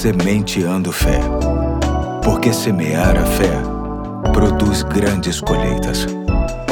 Sementeando Fé. Porque semear a fé produz grandes colheitas.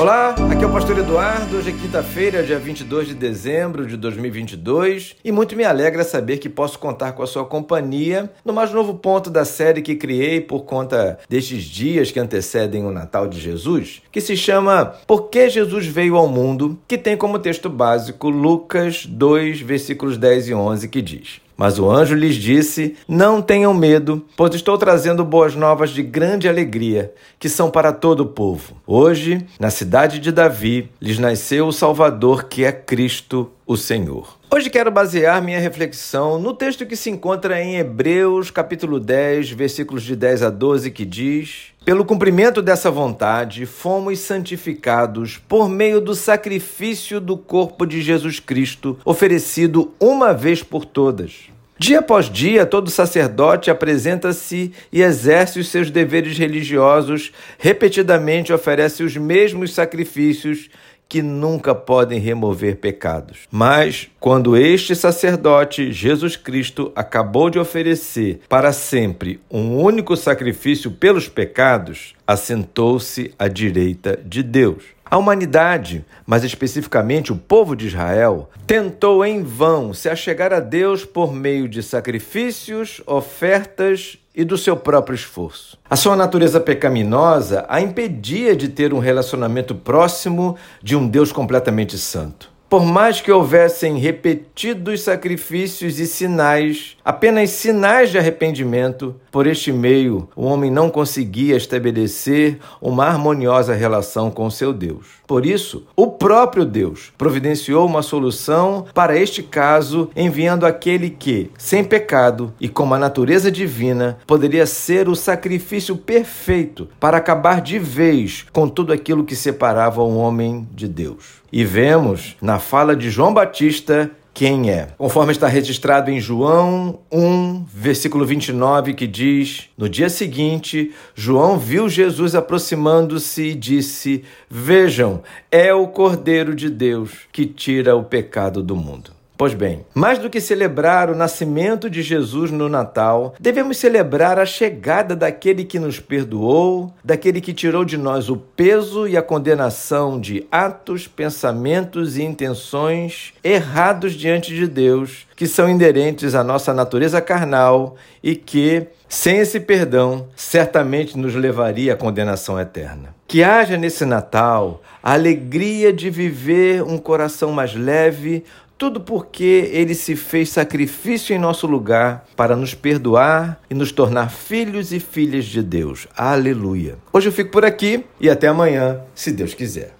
Olá, aqui é o Pastor Eduardo. Hoje é quinta-feira, dia 22 de dezembro de 2022, e muito me alegra saber que posso contar com a sua companhia no mais novo ponto da série que criei por conta destes dias que antecedem o Natal de Jesus, que se chama Por que Jesus veio ao mundo, que tem como texto básico Lucas 2, versículos 10 e 11, que diz: mas o anjo lhes disse: Não tenham medo, pois estou trazendo boas novas de grande alegria, que são para todo o povo. Hoje, na cidade de Davi, lhes nasceu o Salvador, que é Cristo, o Senhor. Hoje quero basear minha reflexão no texto que se encontra em Hebreus, capítulo 10, versículos de 10 a 12, que diz: Pelo cumprimento dessa vontade, fomos santificados por meio do sacrifício do corpo de Jesus Cristo, oferecido uma vez por todas. Dia após dia, todo sacerdote apresenta-se e exerce os seus deveres religiosos, repetidamente oferece os mesmos sacrifícios que nunca podem remover pecados. Mas, quando este sacerdote, Jesus Cristo, acabou de oferecer para sempre um único sacrifício pelos pecados, assentou-se à direita de Deus. A humanidade, mais especificamente o povo de Israel, tentou em vão se achegar a Deus por meio de sacrifícios, ofertas e do seu próprio esforço. A sua natureza pecaminosa a impedia de ter um relacionamento próximo de um Deus completamente santo. Por mais que houvessem repetidos sacrifícios e sinais, apenas sinais de arrependimento, por este meio o homem não conseguia estabelecer uma harmoniosa relação com seu Deus. Por isso, o próprio Deus providenciou uma solução para este caso, enviando aquele que, sem pecado e com uma natureza divina, poderia ser o sacrifício perfeito para acabar de vez com tudo aquilo que separava o homem de Deus. E vemos na fala de João Batista quem é. Conforme está registrado em João 1, versículo 29, que diz: No dia seguinte, João viu Jesus aproximando-se e disse: Vejam, é o Cordeiro de Deus que tira o pecado do mundo. Pois bem, mais do que celebrar o nascimento de Jesus no Natal, devemos celebrar a chegada daquele que nos perdoou, daquele que tirou de nós o peso e a condenação de atos, pensamentos e intenções errados diante de Deus, que são inerentes à nossa natureza carnal e que, sem esse perdão, certamente nos levaria à condenação eterna. Que haja nesse Natal a alegria de viver um coração mais leve, tudo porque ele se fez sacrifício em nosso lugar para nos perdoar e nos tornar filhos e filhas de Deus. Aleluia. Hoje eu fico por aqui e até amanhã, se Deus quiser.